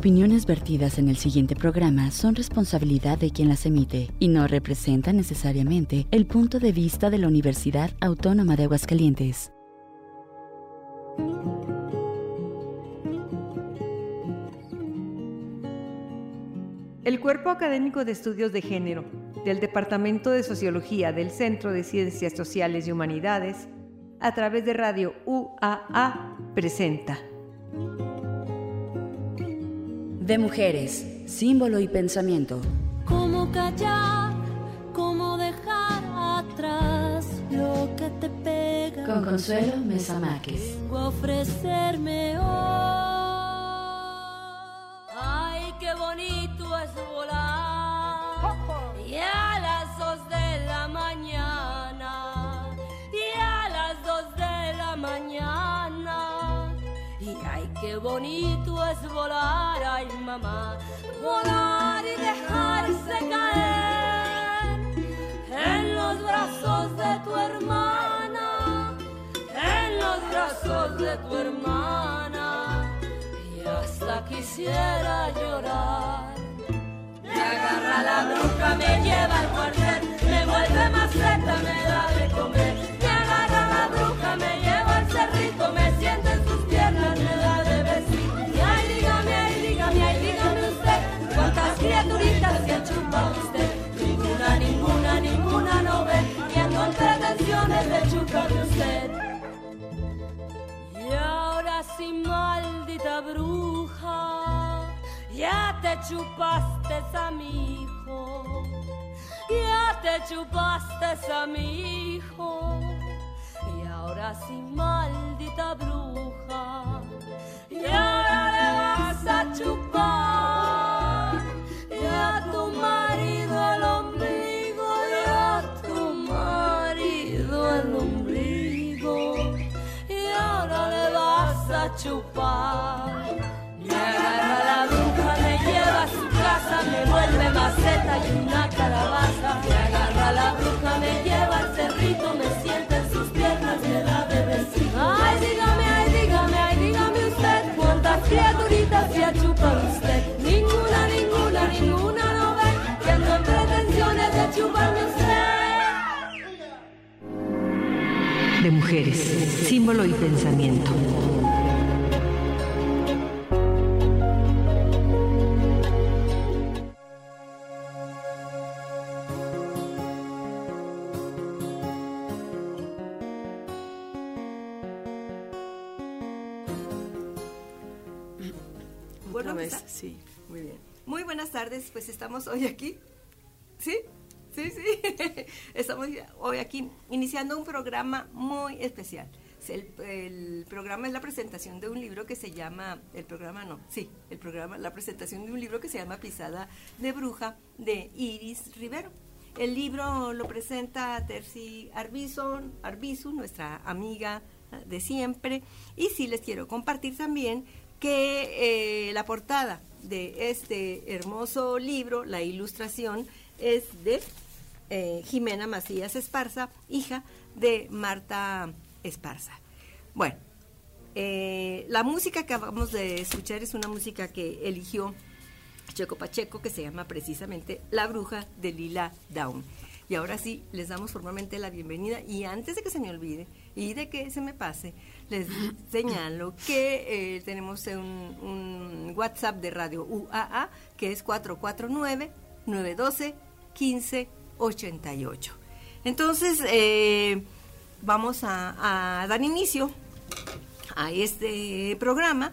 opiniones vertidas en el siguiente programa son responsabilidad de quien las emite y no representan necesariamente el punto de vista de la Universidad Autónoma de Aguascalientes. El Cuerpo Académico de Estudios de Género del Departamento de Sociología del Centro de Ciencias Sociales y Humanidades, a través de Radio UAA, presenta De mujeres, símbolo y pensamiento. ¿Cómo callar? ¿Cómo dejar atrás lo que te pega? Con Consuelo Mesa Máquez. Vengo a ofrecerme hoy. Ay, qué bonito es volar. Y a las dos de la mañana. Y a las dos de la mañana. Y ay, qué bonito es volar, ay mamá, volar y dejarse caer en los brazos de tu hermana, en los brazos de tu hermana. Y hasta quisiera llorar. Me agarra la bruja, me lleva al cuartel, me vuelve maceta, me da de comer. Me agarra la bruja, me lleva y ando en pretensiones de chuparme usted. Y ahora sí, maldita bruja, ya te chupaste a mi hijo, ya te chupaste a mi hijo. Y ahora sí, maldita bruja, y ahora le vas a chupar a chupar. Me agarra la bruja, me lleva a su casa, me vuelve maceta y una calabaza. Me agarra la bruja, me lleva al cerrito, me sienta en sus piernas, me da de besito. Ay, dígame, ay, dígame, ay, dígame usted, cuántas criaturitas se ha chupado usted. Ninguna, ninguna, ninguna no ve, que ando en pretensiones de chuparme usted. de mujeres, símbolo y pensamiento. Muy buenas tardes, pues estamos hoy aquí. ¿Sí? Sí, sí. Estamos hoy aquí iniciando un programa muy especial. El, programa es la presentación de un libro que se llama, el programa no, sí, el programa, la presentación de un libro que se llama Pisada de Bruja de Iris Rivero. El libro lo presenta Terci Arbizu, Arbizu, nuestra amiga de siempre. Y sí les quiero compartir también que eh, la portada de este hermoso libro, la ilustración, es de eh, Jimena Macías Esparza, hija de Marta Esparza. Bueno, eh, la música que acabamos de escuchar es una música que eligió Checo Pacheco, que se llama precisamente La Bruja de Lila Down. Y ahora sí, les damos formalmente la bienvenida. Y antes de que se me olvide y de que se me pase, les señalo que eh, tenemos un, WhatsApp de Radio UAA, que es 449-912-1588. Entonces, eh, vamos a, dar inicio a este programa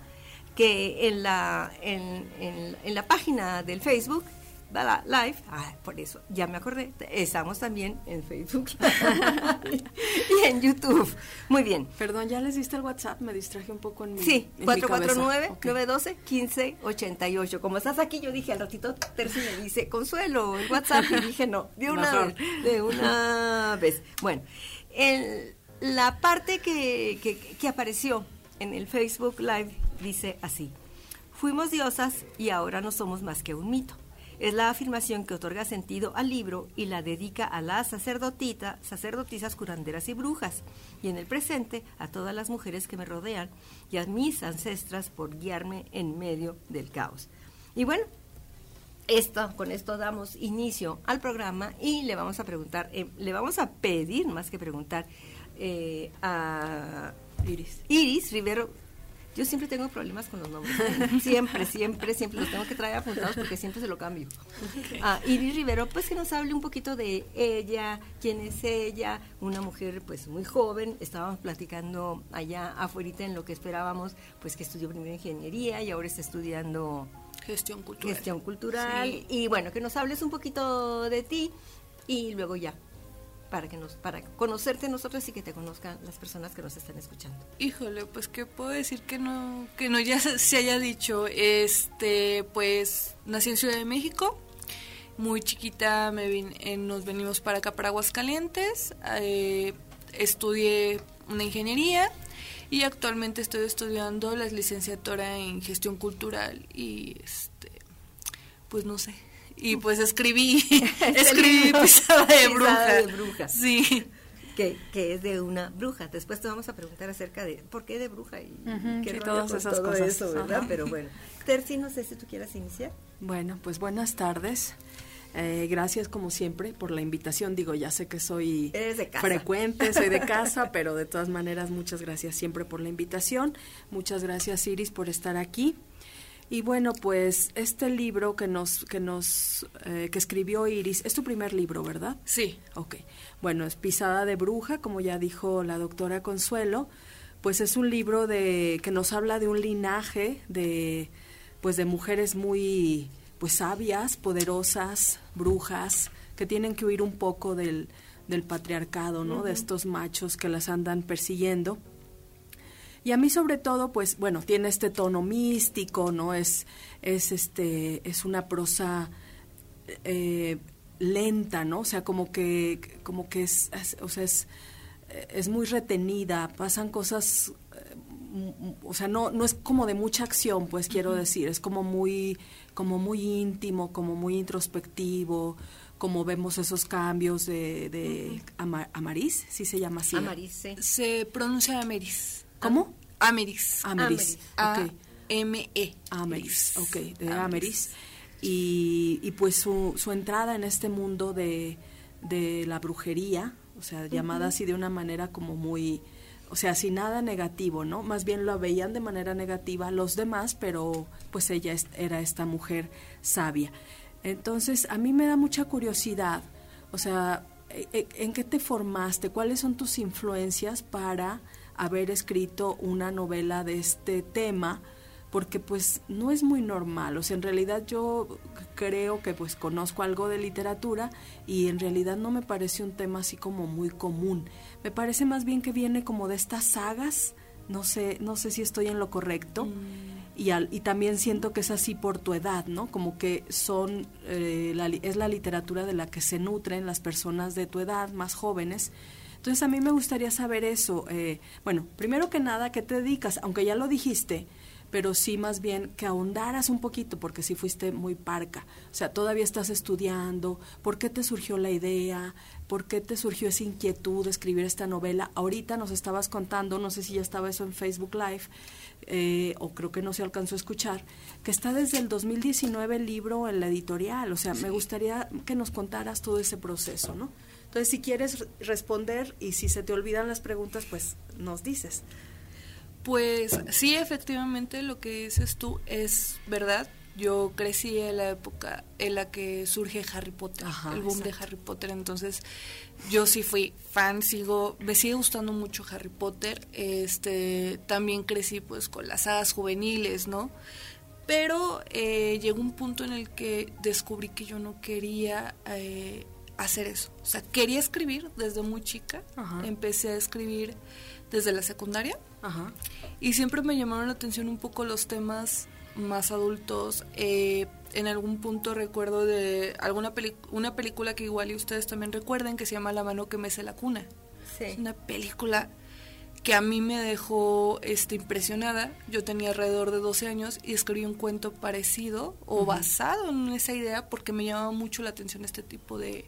que en la, en, en- la página del Facebook. Live, ah, por eso ya me acordé, estamos también en Facebook y en YouTube. Muy bien. Perdón, ¿ya les diste el WhatsApp? Me distraje un poco en mi Sí, en mi cabeza. Ok. 449-912-1588. Como estás aquí, yo dije al ratito, Terci me dice, Consuelo, el WhatsApp, y dije, no, de una vez. De una vez. Bueno, el- la parte que, que- que apareció en el Facebook Live dice así, fuimos diosas y ahora no somos más que un mito. Es la afirmación que otorga sentido al libro y la dedica a las sacerdotitas, sacerdotisas, curanderas y brujas, y en el presente a todas las mujeres que me rodean y a mis ancestras por guiarme en medio del caos. Y bueno, esto, con esto damos inicio al programa y le vamos a preguntar, eh, le vamos a pedir más que preguntar eh, a Iris. Iris Rivero. Yo siempre tengo problemas con los nombres. siempre, siempre, siempre los tengo que traer apuntados porque siempre se lo cambio. A Iris Rivero, pues que nos hable un poquito de ella, quién es ella, una mujer pues muy joven. Estábamos platicando allá afuera en lo que esperábamos, pues que estudió primero ingeniería y ahora está estudiando Gestión cultural. Gestión cultural. Y bueno, que nos hables un poquito de ti y luego ya, para que nos para conocerte nosotros y que te conozcan las personas que nos están escuchando. Híjole, pues qué puedo decir que no que no ya se haya dicho, este, pues nací en Ciudad de México. Muy chiquita me eh, nos venimos para acá para Aguascalientes. Eh, estudié una ingeniería y actualmente estoy estudiando la licenciatura en gestión cultural y este pues no sé y pues escribí escribí pisada de bruja de bruja. Sí. Que, que, es de una bruja. Después te vamos a preguntar acerca de por qué de bruja y qué sí, todas esas todo cosas. eso verdad pero bueno. Terci no sé si tú quieras iniciar. Bueno pues buenas tardes. Eh, gracias como siempre por la invitación. Digo, ya sé que soy frecuente, soy de casa, pero de todas maneras muchas gracias siempre por la invitación. Muchas gracias Iris por estar aquí. Y bueno, pues este libro que nos que nos eh, que escribió Iris es tu primer libro, ¿verdad? Sí. Ok. Bueno, es Pisada de bruja, como ya dijo la doctora Consuelo. Pues es un libro de que nos habla de un linaje de pues de mujeres muy pues sabias, poderosas, brujas, que tienen que huir un poco del, del patriarcado, ¿no? De estos machos que las andan persiguiendo. Y a mí sobre todo, pues, bueno, tiene este tono místico, ¿no? Es, es este, es una prosa eh, lenta, ¿no? O sea, como que, como que es, o sea, es, es muy retenida, pasan cosas o sea, no, no es como de mucha acción, pues quiero decir, es como muy, como muy íntimo, como muy introspectivo, como vemos esos cambios de, de Amaris, ¿sí se llama así? Amaris, sí. Se pronuncia Ameris. ¿Cómo? Ameris. Ameris, ok. M-E. Ameris, ok, de Ameris. Y, y pues su, su entrada en este mundo de, de la brujería, o sea, llamada así de una manera como muy o sea, sin nada negativo, ¿no? Más bien lo veían de manera negativa los demás, pero pues ella era esta mujer sabia. Entonces, a mí me da mucha curiosidad, o sea, e, e, ¿en qué te formaste? ¿Cuáles son tus influencias para haber escrito una novela de este tema? porque pues no es muy normal, o sea, en realidad yo creo que pues conozco algo de literatura y en realidad no me parece un tema así como muy común. Me parece más bien que viene como de estas sagas, no sé, no sé si estoy en lo correcto. Mm. Y, al, y también siento que es así por tu edad, ¿no? Como que son, eh, la, es la literatura de la que se nutren las personas de tu edad, más jóvenes. Entonces a mí me gustaría saber eso. Eh, bueno, primero que nada, ¿qué te dedicas? Aunque ya lo dijiste, pero sí más bien que ahondaras un poquito, porque sí fuiste muy parca. O sea, todavía estás estudiando, ¿por qué te surgió la idea? ¿Por qué te surgió esa inquietud de escribir esta novela? Ahorita nos estabas contando, no sé si ya estaba eso en Facebook Live, eh, o creo que no se alcanzó a escuchar, que está desde el 2019 el libro en la editorial. O sea, me gustaría que nos contaras todo ese proceso, ¿no? Entonces, si quieres responder y si se te olvidan las preguntas, pues nos dices. Pues sí, efectivamente lo que dices tú es verdad. Yo crecí en la época en la que surge Harry Potter, el boom de Harry Potter, entonces yo sí fui fan, sigo, me sigue gustando mucho Harry Potter, este, también crecí pues con las hadas juveniles, ¿no? Pero eh, llegó un punto en el que descubrí que yo no quería eh, hacer eso, o sea, quería escribir desde muy chica, empecé a escribir desde la secundaria. Y siempre me llamaron la atención un poco los temas más adultos. Eh, en algún punto recuerdo de alguna una película que igual y ustedes también recuerden que se llama La mano que mece la cuna. Es una película que a mí me dejó este, impresionada. Yo tenía alrededor de 12 años y escribí un cuento parecido o basado en esa idea porque me llamaba mucho la atención este tipo de,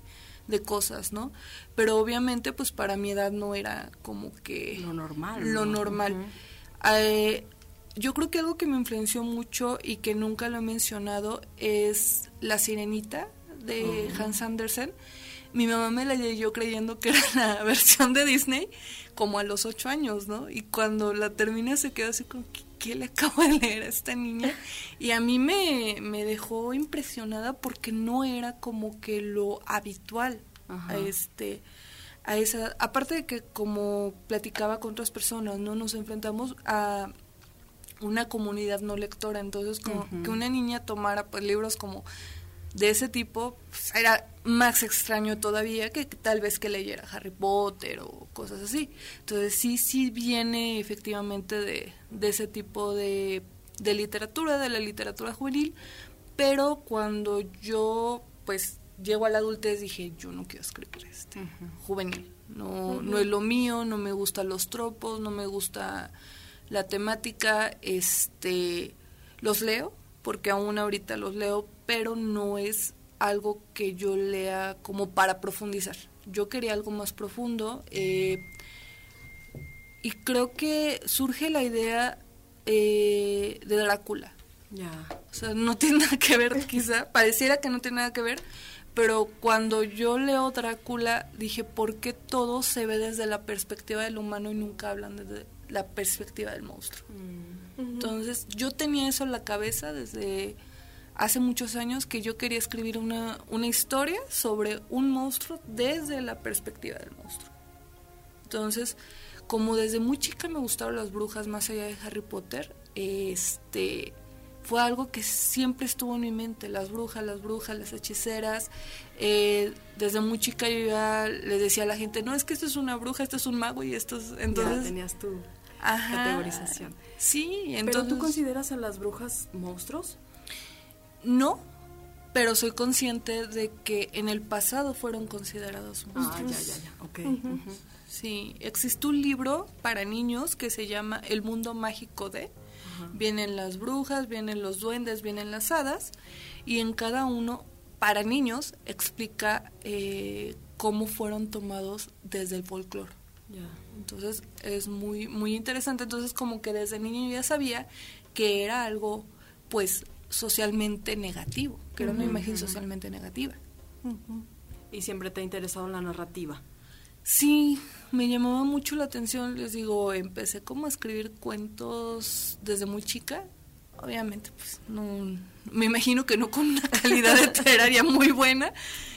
de cosas, ¿no? Pero obviamente, pues para mi edad no era como que... Lo normal. Lo normal. Eh, yo creo que algo que me influenció mucho y que nunca lo he mencionado es La Sirenita de Hans Andersen. Mi mamá me la leyó creyendo que era la versión de Disney como a los ocho años, ¿no? Y cuando la terminé se quedó así como, ¿qué, le acabo de leer a esta niña? Y a mí me, me dejó impresionada porque no era como que lo habitual a este a esa aparte de que como platicaba con otras personas no nos enfrentamos a una comunidad no lectora entonces como que una niña tomara pues libros como de ese tipo pues, era más extraño todavía que, tal vez que leyera Harry Potter o cosas así. Entonces sí, sí viene efectivamente de, ese tipo de, de literatura, de la literatura juvenil, pero cuando yo pues llego a la adultez dije, yo no quiero escribir este juvenil. No, no es lo mío, no me gustan los tropos, no me gusta la temática, este los leo, porque aún ahorita los leo, pero no es algo que yo lea como para profundizar. Yo quería algo más profundo eh, y creo que surge la idea eh, de Drácula. Ya. O sea, no tiene nada que ver, quizá, pareciera que no tiene nada que ver, pero cuando yo leo Drácula dije, ¿por qué todo se ve desde la perspectiva del humano y nunca hablan desde la perspectiva del monstruo? Mm. Entonces yo tenía eso en la cabeza desde hace muchos años que yo quería escribir una, una historia sobre un monstruo desde la perspectiva del monstruo. Entonces, como desde muy chica me gustaron las brujas más allá de Harry Potter, este fue algo que siempre estuvo en mi mente, las brujas, las brujas, las hechiceras. Eh, desde muy chica yo ya le decía a la gente, no, es que esto es una bruja, esto es un mago y esto es... Entonces, ya tenías categorización. Sí, entonces... ¿Pero tú consideras a las brujas monstruos? No, pero soy consciente de que en el pasado fueron considerados monstruos. Ah, ya, ya, ya, ok. Sí, existe un libro para niños que se llama El mundo mágico de. Vienen las brujas, vienen los duendes, vienen las hadas, y en cada uno, para niños, explica eh, cómo fueron tomados desde el folclore. Entonces es muy, muy interesante. Entonces como que desde niño ya sabía que era algo, pues, socialmente negativo, que era una imagen socialmente negativa. ¿Y siempre te ha interesado la narrativa? Sí, me llamaba mucho la atención, les digo, empecé como a escribir cuentos desde muy chica, obviamente, pues no, me imagino que no con una calidad literaria muy buena,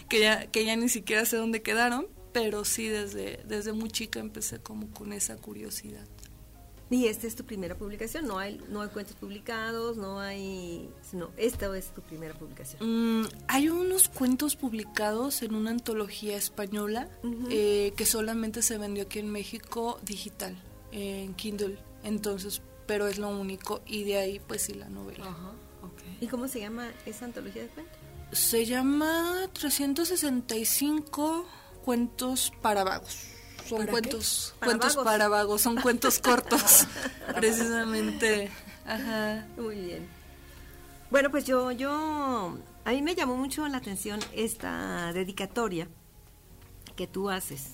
que ya, que ya ni siquiera sé dónde quedaron, pero sí desde, desde muy chica empecé como con esa curiosidad. Y esta es tu primera publicación, no hay, no hay cuentos publicados, no hay, no, esta es tu primera publicación. Mm, hay unos cuentos publicados en una antología española eh, que solamente se vendió aquí en México digital, en Kindle, entonces, pero es lo único y de ahí pues sí la novela. Ajá, ¿Y cómo se llama esa antología de cuentos? Se llama 365 cuentos para vagos son cuentos, cuentos para vagos, son cuentos cortos, precisamente. Ajá. Muy bien. Bueno, pues yo, yo, a mí me llamó mucho la atención esta dedicatoria que tú haces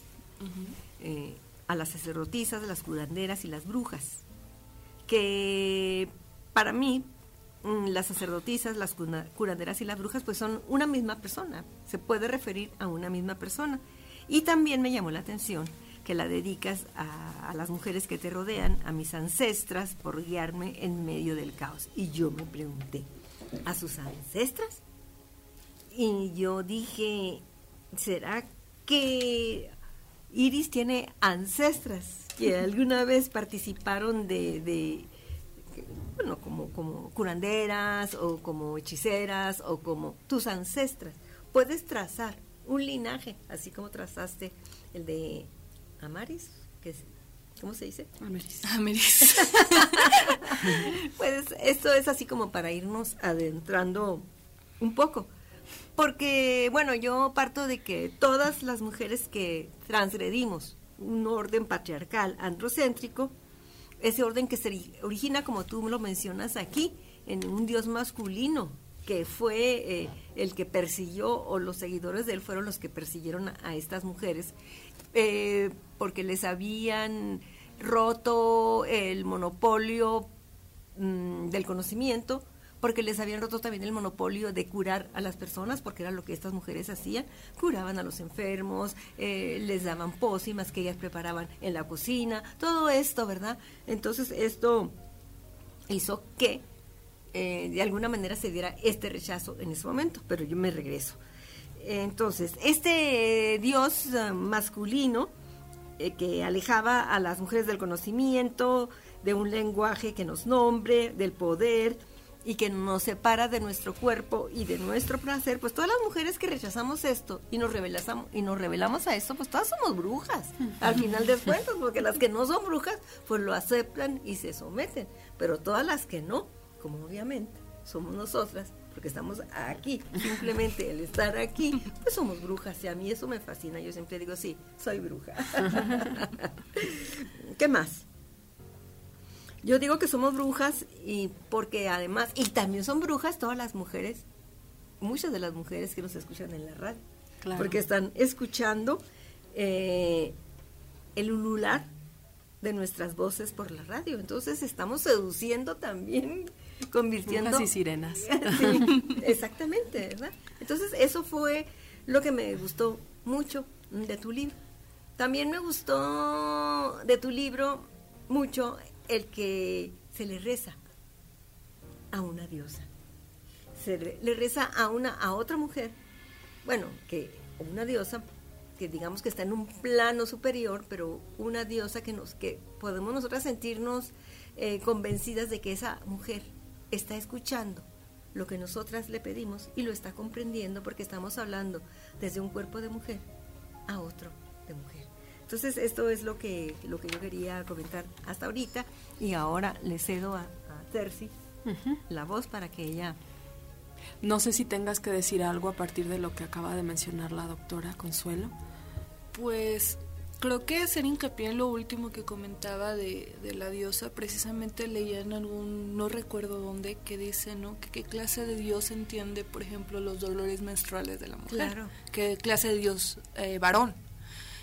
eh, a las sacerdotisas, las curanderas y las brujas, que para mí mm, las sacerdotisas, las curanderas y las brujas pues son una misma persona, se puede referir a una misma persona. Y también me llamó la atención que la dedicas a, las mujeres que te rodean, a mis ancestras, por guiarme en medio del caos. Y yo me pregunté, ¿a sus ancestras? Y yo dije, ¿será que Iris tiene ancestras que alguna vez participaron de, de bueno, como, como curanderas o como hechiceras o como tus ancestras? Puedes trazar un linaje, así como trazaste el de Amaris, que ¿cómo se dice? Ameris. Ameris. pues esto es así como para irnos adentrando un poco. Porque, bueno, yo parto de que todas las mujeres que transgredimos un orden patriarcal androcéntrico, ese orden que se origina, como tú lo mencionas aquí, en un dios masculino, que fue eh, el que persiguió, o los seguidores de él fueron los que persiguieron a, estas mujeres, eh, porque les habían roto el monopolio mm, del conocimiento, porque les habían roto también el monopolio de curar a las personas, porque era lo que estas mujeres hacían, curaban a los enfermos, eh, les daban pócimas que ellas preparaban en la cocina, todo esto, ¿verdad? Entonces esto hizo que eh, de alguna manera se diera este rechazo en ese momento, pero yo me regreso. Entonces, este dios eh, masculino que alejaba a las mujeres del conocimiento, de un lenguaje que nos nombre, del poder, y que nos separa de nuestro cuerpo y de nuestro placer, pues todas las mujeres que rechazamos esto y nos revelamos y nos revelamos a esto, pues todas somos brujas, al final de cuentas, porque las que no son brujas, pues lo aceptan y se someten, pero todas las que no, como obviamente somos nosotras, porque estamos aquí, simplemente el estar aquí, pues somos brujas y a mí eso me fascina, yo siempre digo, sí, soy bruja. ¿Qué más? Yo digo que somos brujas y porque además, y también son brujas todas las mujeres, muchas de las mujeres que nos escuchan en la radio, porque están escuchando eh, el ulular de nuestras voces por la radio. Entonces estamos seduciendo también, convirtiendo... Brujas y sirenas. exactamente, ¿verdad? Entonces eso fue lo que me gustó mucho de tu libro. También me gustó de tu libro mucho el que se le reza a una diosa. Se le reza a una a otra mujer, bueno, que una diosa que digamos que está en un plano superior, pero una diosa que nos que podemos nosotras sentirnos eh, convencidas de que esa mujer está escuchando lo que nosotras le pedimos y lo está comprendiendo porque estamos hablando desde un cuerpo de mujer a otro de mujer. Entonces, esto es lo que, lo que yo quería comentar hasta ahorita y ahora le cedo a, a Terci la voz para que ella... No sé si tengas que decir algo a partir de lo que acaba de mencionar la doctora Consuelo. Pues creo que hacer hincapié en lo último que comentaba de, de, la diosa, precisamente leía en algún, no recuerdo dónde, que dice, ¿no? Que qué clase de dios entiende, por ejemplo, los dolores menstruales de la mujer. Claro. ¿Qué clase de dios eh, varón?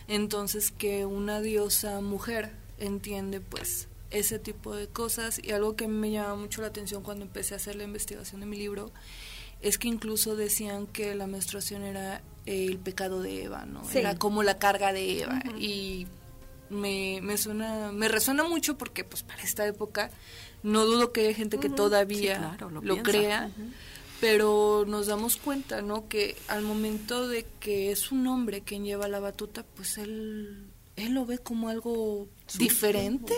Entonces que una diosa mujer entiende pues ese tipo de cosas y algo que me llama mucho la atención cuando empecé a hacer la investigación de mi libro es que incluso decían que la menstruación era el pecado de Eva, ¿no? Era como la carga de Eva. Y me, me suena, me resuena mucho porque pues para esta época no dudo que hay gente que todavía lo, crea pero nos damos cuenta, ¿no? Que al momento de que es un hombre quien lleva la batuta, pues él, él lo ve como algo diferente,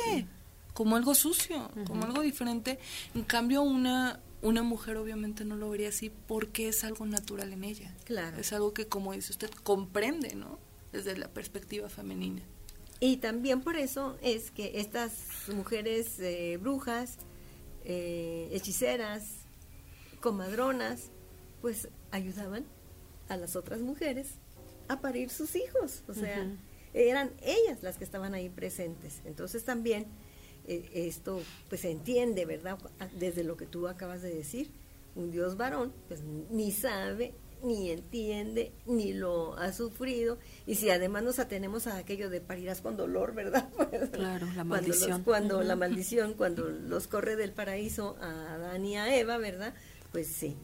como algo sucio, como algo diferente. En cambio, una, una mujer obviamente no lo vería así porque es algo natural en ella. Claro. Es algo que, como dice usted, comprende, ¿no? Desde la perspectiva femenina. Y también por eso es que estas mujeres eh, brujas, eh, hechiceras, comadronas, pues ayudaban a las otras mujeres a parir sus hijos, o sea, eran ellas las que estaban ahí presentes. Entonces también eh, esto pues se entiende, ¿verdad? Desde lo que tú acabas de decir, un Dios varón pues ni sabe, ni entiende, ni lo ha sufrido, y si además nos atenemos a aquello de parirás con dolor, ¿verdad? Pues, claro, la maldición. Cuando, la maldición, cuando los corre del paraíso a Adán y a Eva, ¿verdad? Pues sí.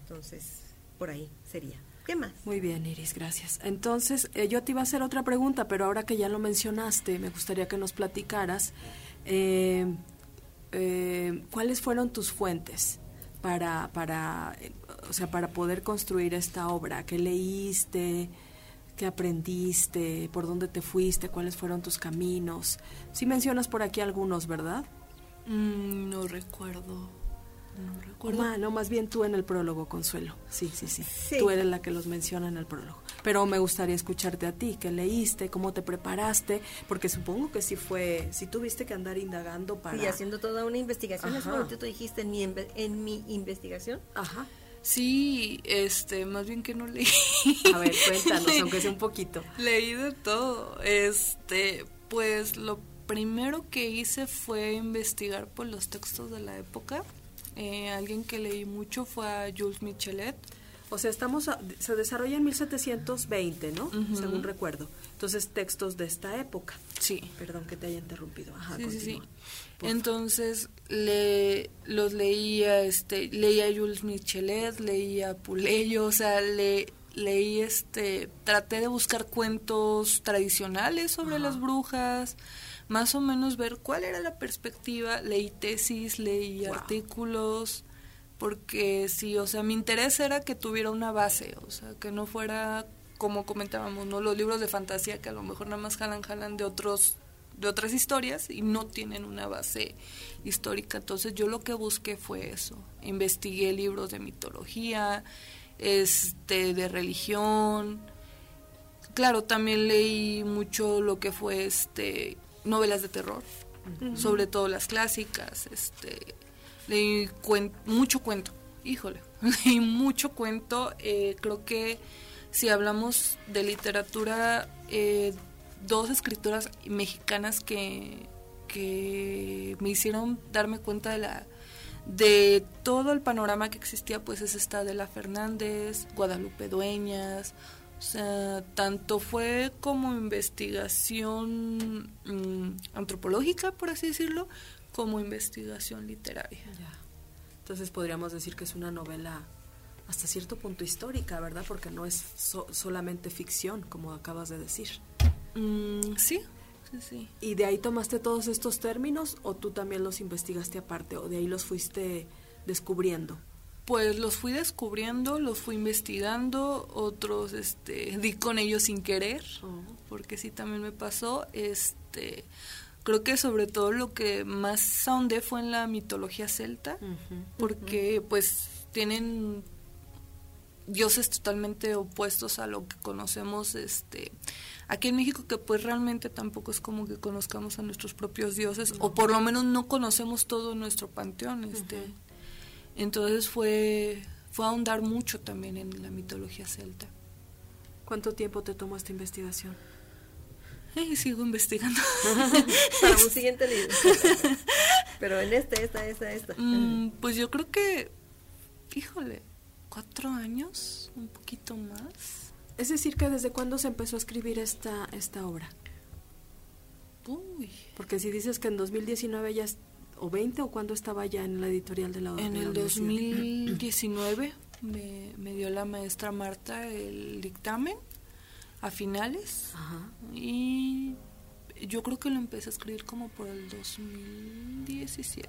Entonces, por ahí sería. ¿Qué más? Muy bien, Iris, gracias. Entonces, eh, yo te iba a hacer otra pregunta, pero ahora que ya lo mencionaste, me gustaría que nos platicaras eh, eh, cuáles fueron tus fuentes para, para, o sea, para poder construir esta obra. ¿Qué leíste? ¿Qué aprendiste? ¿Por dónde te fuiste? ¿Cuáles fueron tus caminos? Sí mencionas por aquí algunos, ¿verdad? Mm, no recuerdo. No recuerdo. no, más bien tú en el prólogo, Consuelo. Sí, sí, sí, Tú eres la que los menciona en el prólogo. Pero me gustaría escucharte a ti, qué leíste, cómo te preparaste, porque supongo que sí fue, si tuviste que andar indagando para... Y haciendo toda una investigación, eso tú dijiste en mi, en mi investigación. Ajá. Sí, este, más bien que no leí. A ver, cuéntanos, aunque sea un poquito. Leí de todo. Este, pues lo primero que hice fue investigar por los textos de la época. Eh, alguien que leí mucho fue a Jules Michelet. O sea, estamos se desarrolla en 1720, ¿no? Según recuerdo. Entonces, textos de esta época. Sí. Perdón que te haya interrumpido. Ajá, sí, sí, Entonces, le, los leía, este, leía a Jules Michelet, leía a Puleyo, o sea, le, leí, este, traté de buscar cuentos tradicionales sobre las brujas, más o menos ver cuál era la perspectiva, leí tesis, leí artículos, porque sí, o sea, mi interés era que tuviera una base, o sea, que no fuera como comentábamos, ¿no? Los libros de fantasía que a lo mejor nada más jalan, jalan de otros de otras historias y no tienen una base histórica. Entonces yo lo que busqué fue eso. Investigué libros de mitología, este, de religión. Claro, también leí mucho lo que fue este novelas de terror, sobre todo las clásicas, este leí mucho cuento, híjole, leí mucho cuento, eh, creo que si hablamos de literatura, eh, dos escritoras mexicanas que, que me hicieron darme cuenta de la de todo el panorama que existía, pues es esta de la Fernández, Guadalupe Dueñas, o sea, tanto fue como investigación mm, antropológica, por así decirlo, como investigación literaria. Entonces podríamos decir que es una novela hasta cierto punto histórica, ¿verdad? Porque no es solamente ficción, como acabas de decir. Mm, sí, sí, sí. ¿Y de ahí tomaste todos estos términos o tú también los investigaste aparte o de ahí los fuiste descubriendo? Pues los fui descubriendo, los fui investigando, otros este di con ellos sin querer, porque sí también me pasó, este creo que sobre todo lo que más ahondé fue en la mitología celta, porque pues tienen dioses totalmente opuestos a lo que conocemos este aquí en México que pues realmente tampoco es como que conozcamos a nuestros propios dioses o por lo menos no conocemos todo nuestro panteón este entonces fue fue ahondar mucho también en la mitología celta ¿Cuánto tiempo te tomó esta investigación? Eh, sigo investigando. Para un siguiente libro. Pero en este, esta, esta, esta. Mm, pues yo creo que, híjole, cuatro años, un poquito más. Es decir, que desde cuándo se empezó a escribir esta, esta obra. Uy. Porque si dices que en 2019 ya, o 20, o cuándo estaba ya en la editorial de la. En el 2019 me, me dio la maestra Marta el dictamen a finales. Ajá. Y yo creo que lo empecé a escribir como por el 2017.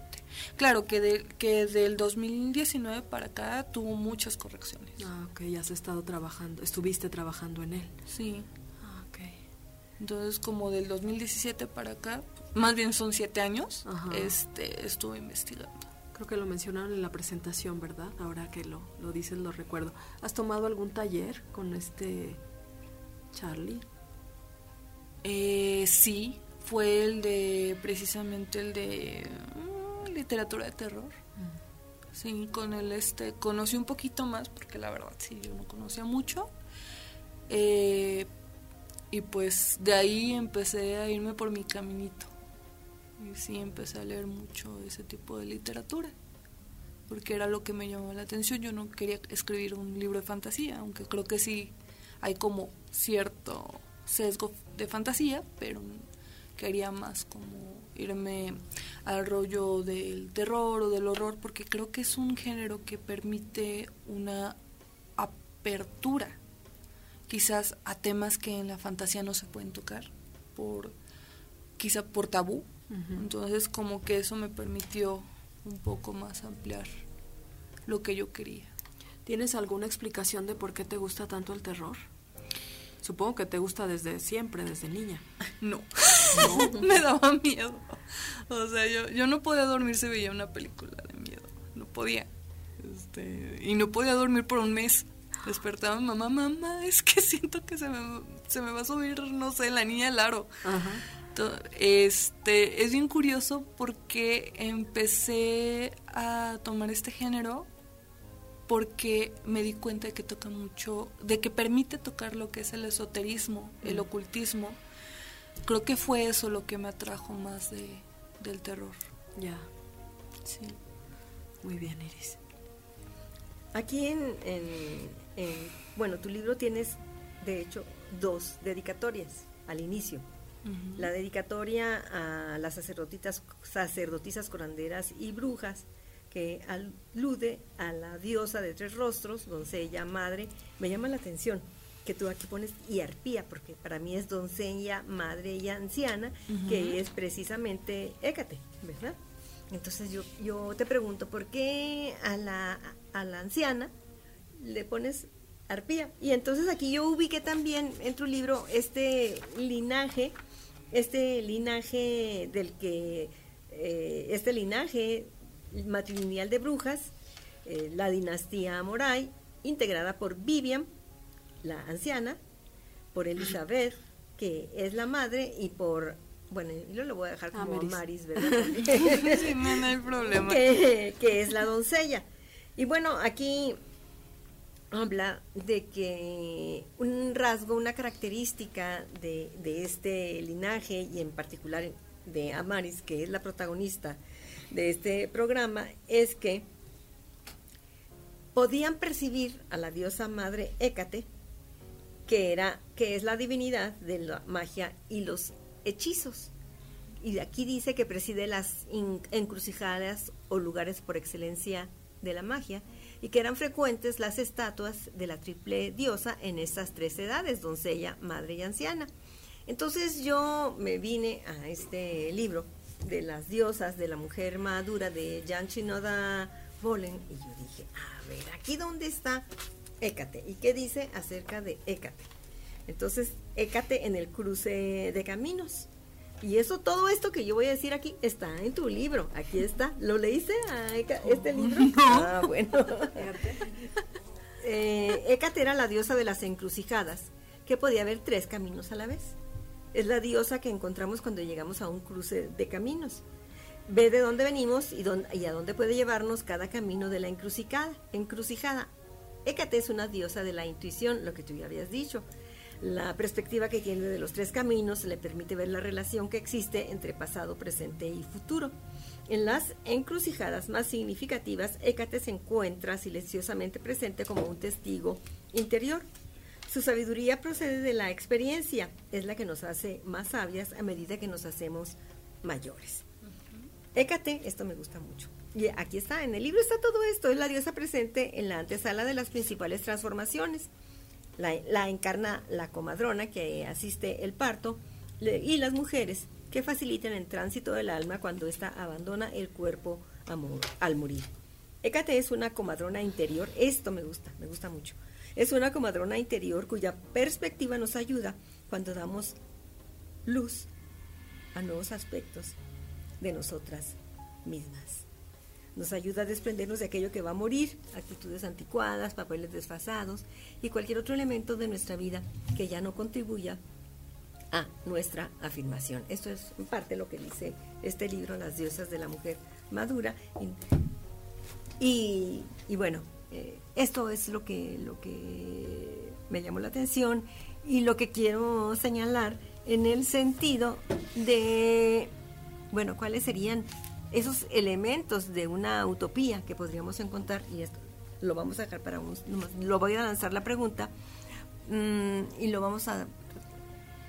Claro que, de, que del 2019 para acá tuvo muchas correcciones. Ah, ok, ya has estado trabajando, estuviste trabajando en él. Sí. Ah, ok. Entonces, como del 2017 para acá, más bien son siete años, este estuve investigando. Creo que lo mencionaron en la presentación, ¿verdad? Ahora que lo, lo dices, lo recuerdo. ¿Has tomado algún taller con este Charlie? Eh, sí, fue el de, precisamente el de mm, literatura de terror. Mm. Sí, con él este, conocí un poquito más, porque la verdad sí, yo no conocía mucho. Eh, y pues de ahí empecé a irme por mi caminito. Y sí, empecé a leer mucho ese tipo de literatura, porque era lo que me llamaba la atención. Yo no quería escribir un libro de fantasía, aunque creo que sí hay como cierto sesgo de fantasía, pero quería más como irme al rollo del terror o del horror, porque creo que es un género que permite una apertura, quizás a temas que en la fantasía no se pueden tocar, por quizá por tabú. Entonces como que eso me permitió un poco más ampliar lo que yo quería. ¿Tienes alguna explicación de por qué te gusta tanto el terror? Supongo que te gusta desde siempre, desde niña. No, no. me daba miedo. O sea, yo, yo no podía dormir si veía una película de miedo. No podía. Este, y no podía dormir por un mes. Despertaba mamá, mamá, es que siento que se me, se me va a subir, no sé, la niña del aro. Este, es bien curioso porque empecé a tomar este género porque me di cuenta de que toca mucho, de que permite tocar lo que es el esoterismo, el ocultismo. Creo que fue eso lo que me atrajo más de, del terror. Ya. Sí. Muy bien, Iris. Aquí en, bueno, tu libro tienes, de hecho, dos dedicatorias al inicio. La dedicatoria a las sacerdotisas, sacerdotisas coranderas y brujas, que alude a la diosa de tres rostros, doncella, madre. Me llama la atención que tú aquí pones y arpía, porque para mí es doncella, madre y anciana, que es precisamente Écate, ¿verdad? Entonces yo, yo te pregunto, ¿por qué a la, a la anciana le pones arpía? Y entonces aquí yo ubiqué también en tu libro este linaje, este linaje del que, eh, este linaje matrilineal de brujas, eh, la dinastía Moray, integrada por Vivian, la anciana, por Elizabeth, que es la madre, y por bueno, yo lo voy a dejar como Maris, ¿verdad? sí, no, hay problema. Que, es la doncella. Y bueno, aquí habla de que un rasgo, una característica de, este linaje y en particular de Amaris, que es la protagonista de este programa, es que podían percibir a la diosa madre Hécate, que era que es la divinidad de la magia y los hechizos. Y aquí dice que preside las encrucijadas o lugares por excelencia de la magia y que eran frecuentes las estatuas de la triple diosa en estas tres edades, doncella, madre y anciana. Entonces yo me vine a este libro de las diosas de la mujer madura de Jan Chinoda Bolen y yo dije, a ver, aquí dónde está Hécate y qué dice acerca de Hécate. Entonces, Hécate en el cruce de caminos. Y eso, todo esto que yo voy a decir aquí está en tu libro. Aquí está. ¿Lo leíste a este libro? Ah, bueno. eh, Hécate era la diosa de las encrucijadas, que podía haber tres caminos a la vez. Es la diosa que encontramos cuando llegamos a un cruce de caminos. Ve de dónde venimos y, dónde, y a dónde puede llevarnos cada camino de la encrucijada. encrucijada. Hécate es una diosa de la intuición, lo que tú ya habías dicho. La perspectiva que tiene de los tres caminos le permite ver la relación que existe entre pasado, presente y futuro. En las encrucijadas más significativas, Hécate se encuentra silenciosamente presente como un testigo interior. Su sabiduría procede de la experiencia, es la que nos hace más sabias a medida que nos hacemos mayores. Hécate, esto me gusta mucho. Y aquí está, en el libro está todo esto, es la diosa presente en la antesala de las principales transformaciones la, encarna la comadrona que asiste el parto y las mujeres que facilitan el tránsito del alma cuando ésta abandona el cuerpo al morir. Hécate es una comadrona interior, esto me gusta, me gusta mucho. Es una comadrona interior cuya perspectiva nos ayuda cuando damos luz a nuevos aspectos de nosotras mismas nos ayuda a desprendernos de aquello que va a morir, actitudes anticuadas, papeles desfasados y cualquier otro elemento de nuestra vida que ya no contribuya a nuestra afirmación. Esto es en parte lo que dice este libro, Las diosas de la mujer madura. Y, bueno, eh, esto es lo que, lo que me llamó la atención y lo que quiero señalar en el sentido de, bueno, cuáles serían esos elementos de una utopía que podríamos encontrar, y esto lo vamos a dejar para un, lo voy a lanzar la pregunta, mm, y lo vamos a,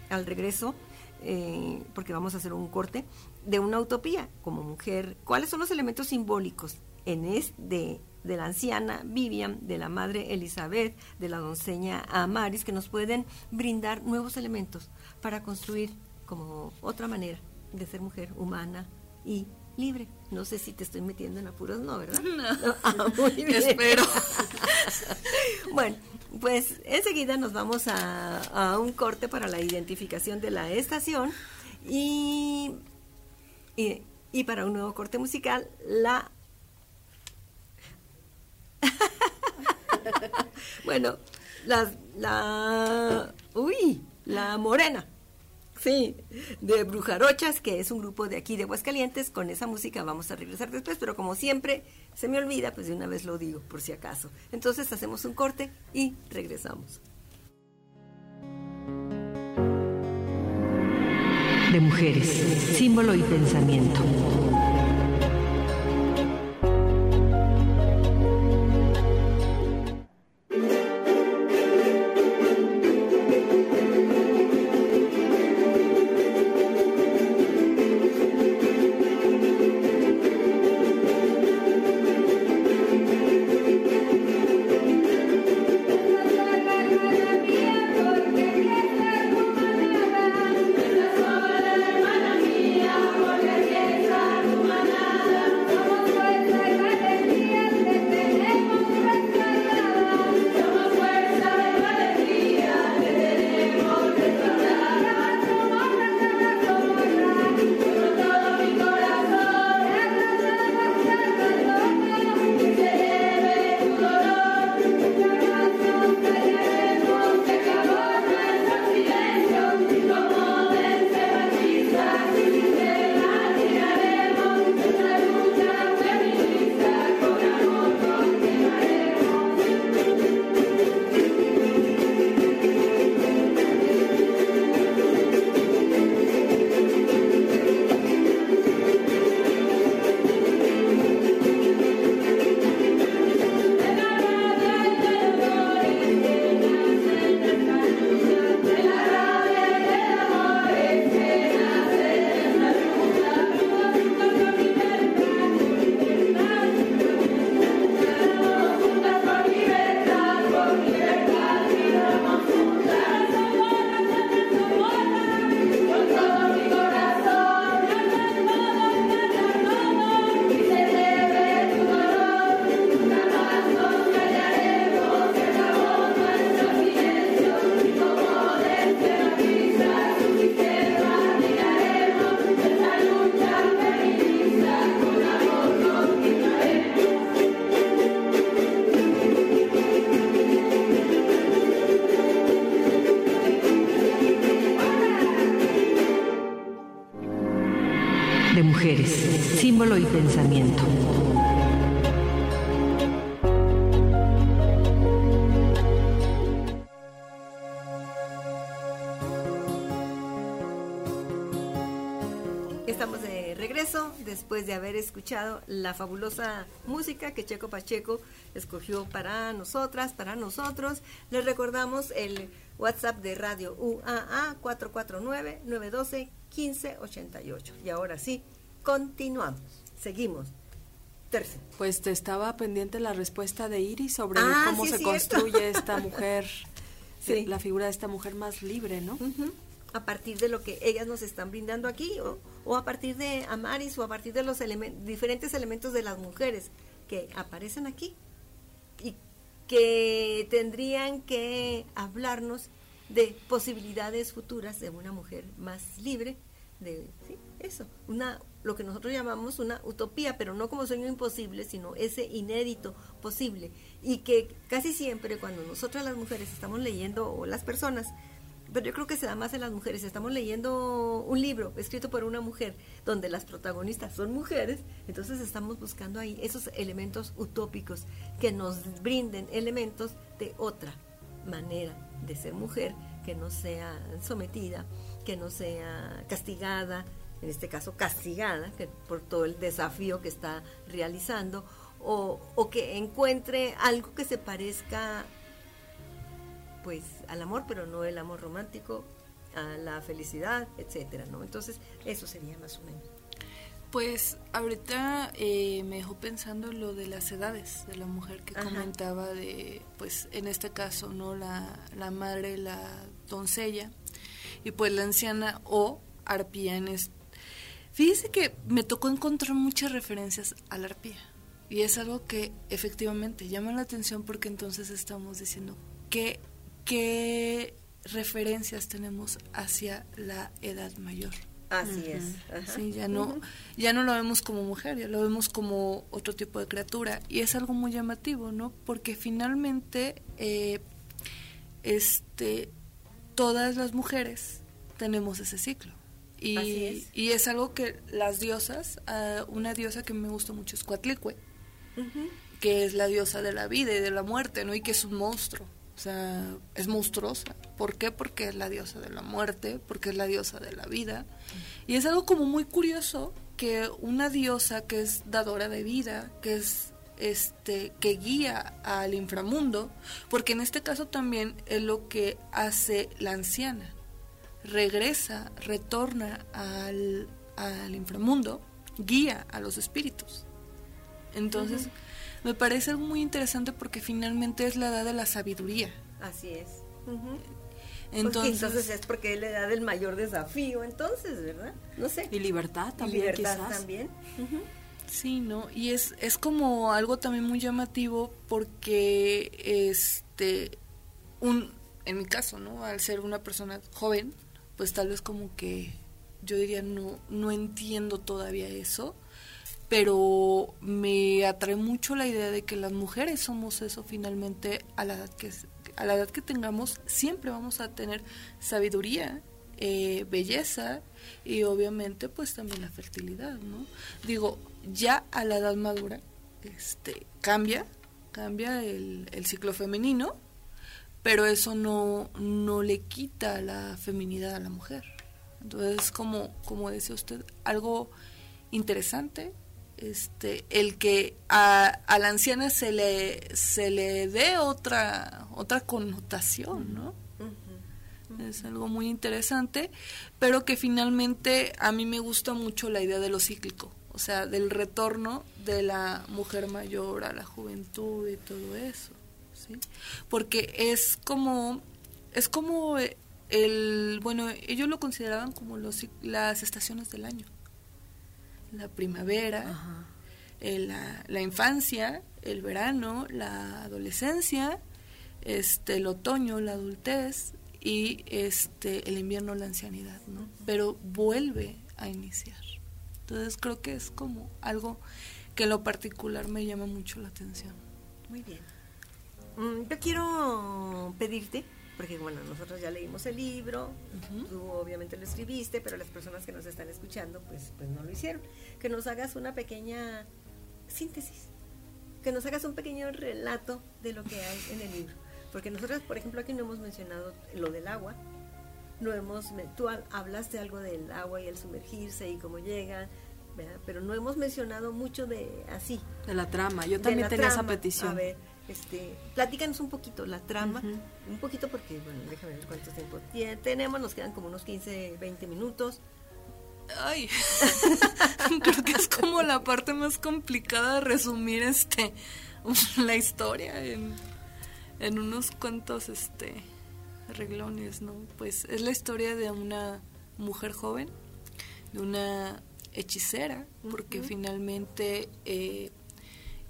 al regreso, eh, porque vamos a hacer un corte, de una utopía como mujer, ¿cuáles son los elementos simbólicos en es de, de la anciana Vivian, de la madre Elizabeth, de la doncella Amaris, que nos pueden brindar nuevos elementos para construir como otra manera de ser mujer humana y libre. No sé si te estoy metiendo en apuros, no, ¿verdad? No. Ah, Espero. bueno, pues enseguida nos vamos a, un corte para la identificación de la estación y, y, para un nuevo corte musical, la... bueno, la, la... Uy, la morena Sí, de Brujarochas, que es un grupo de aquí de Aguascalientes. Con esa música vamos a regresar después, pero como siempre se me olvida, pues de una vez lo digo, por si acaso. Entonces hacemos un corte y regresamos. De mujeres, símbolo y pensamiento. Después de haber escuchado la fabulosa música que Checo Pacheco escogió para nosotras, para nosotros. Les recordamos el WhatsApp de Radio UAA 449-912-1588. Y ahora sí, continuamos. Seguimos. Tercio. Pues te estaba pendiente la respuesta de Iris sobre ah, cómo se construye esta mujer, la figura de esta mujer más libre, ¿no? A partir de lo que ellas nos están brindando aquí, o, a partir de Amaris, o a partir de los diferentes elementos de las mujeres que aparecen aquí y que tendrían que hablarnos de posibilidades futuras de una mujer más libre, de eso, una lo que nosotros llamamos una utopía, pero no como sueño imposible, sino ese inédito posible. Y que casi siempre cuando nosotras las mujeres estamos leyendo, o las personas, pero yo creo que se da más en las mujeres, estamos leyendo un libro escrito por una mujer, donde las protagonistas son mujeres, entonces estamos buscando ahí esos elementos utópicos que nos brinden elementos de otra manera de ser mujer, que no sea sometida, que no sea castigada, en este caso castigada que por todo el desafío que está realizando, o, o, que encuentre algo que se parezca pues al amor, pero no el amor romántico, a la felicidad, etcétera, ¿no? Entonces, eso sería más o menos. Pues ahorita eh, me dejó pensando lo de las edades de la mujer que comentaba de, pues en este caso, ¿no? La, la madre, la doncella, y pues la anciana o arpía en, este Fíjese que me tocó encontrar muchas referencias a la arpía. Y es algo que efectivamente llama la atención porque entonces estamos diciendo qué, qué referencias tenemos hacia la edad mayor. Así es. Sí, ya no, ya no lo vemos como mujer, ya lo vemos como otro tipo de criatura. Y es algo muy llamativo, ¿no? Porque finalmente, eh, este, todas las mujeres tenemos ese ciclo. Y es. y es algo que las diosas, ah, una diosa que me gusta mucho es Coatlicue, que es la diosa de la vida y de la muerte, ¿no? Y que es un monstruo. O sea, es monstruosa. ¿Por qué? Porque es la diosa de la muerte, porque es la diosa de la vida. Y es algo como muy curioso que una diosa que es dadora de vida, que es este que guía al inframundo, porque en este caso también es lo que hace la anciana. Regresa, retorna al, al inframundo, guía a los espíritus. Entonces, me parece algo muy interesante porque finalmente es la edad de la sabiduría. Así es. Ujú. Entonces, Porque entonces es porque es la edad del mayor desafío, entonces, ¿verdad? No sé. Y libertad Y también, libertad quizás. también. Sí, ¿no? Y es, es como algo también muy llamativo porque, este, un, en mi caso, ¿no? Al ser una persona joven, pues tal vez como que yo diría no, no entiendo todavía eso, pero me atrae mucho la idea de que las mujeres somos eso finalmente a la edad que, a la edad que tengamos, siempre vamos a tener sabiduría, eh, belleza y obviamente pues también la fertilidad, ¿no? Digo, ya a la edad madura este, cambia, cambia el, ciclo femenino, pero eso no, no le quita la feminidad a la mujer. Entonces, como, como decía usted, algo interesante, este, el que a, a la anciana se le, se le dé otra, otra connotación, ¿no? Es algo muy interesante, pero que finalmente a mí me gusta mucho la idea de lo cíclico, o sea, del retorno de la mujer mayor a la juventud y todo eso, ¿sí? Porque es como, es como el, bueno, ellos lo consideraban como los, las estaciones del año. La primavera, eh, la, la infancia, el verano, la adolescencia, este, el otoño, la adultez y este, el invierno, la ancianidad, ¿no? Pero vuelve a iniciar. Entonces creo que es como algo que en lo particular me llama mucho la atención. Muy bien. Mm, yo quiero pedirte, porque bueno, nosotros ya leímos el libro, tú obviamente lo escribiste, pero las personas que nos están escuchando pues, pues no lo hicieron, que nos hagas una pequeña síntesis, que nos hagas un pequeño relato de lo que hay en el libro. Porque nosotros, por ejemplo, aquí no hemos mencionado lo del agua, no hemos, tú ha- hablaste algo del agua y el sumergirse y cómo llega, ¿verdad? pero no hemos mencionado mucho de así, De la trama. Yo también tenía esa trama. petición. A ver, este, platícanos un poquito la trama, un poquito porque, bueno, déjame ver cuánto tiempo tie- tenemos, nos quedan como unos 15, 20 minutos. Ay, creo que es como la parte más complicada de resumir este la historia en, en unos cuantos este reglones, ¿no? Pues es la historia de una mujer joven, de una hechicera, porque finalmente eh,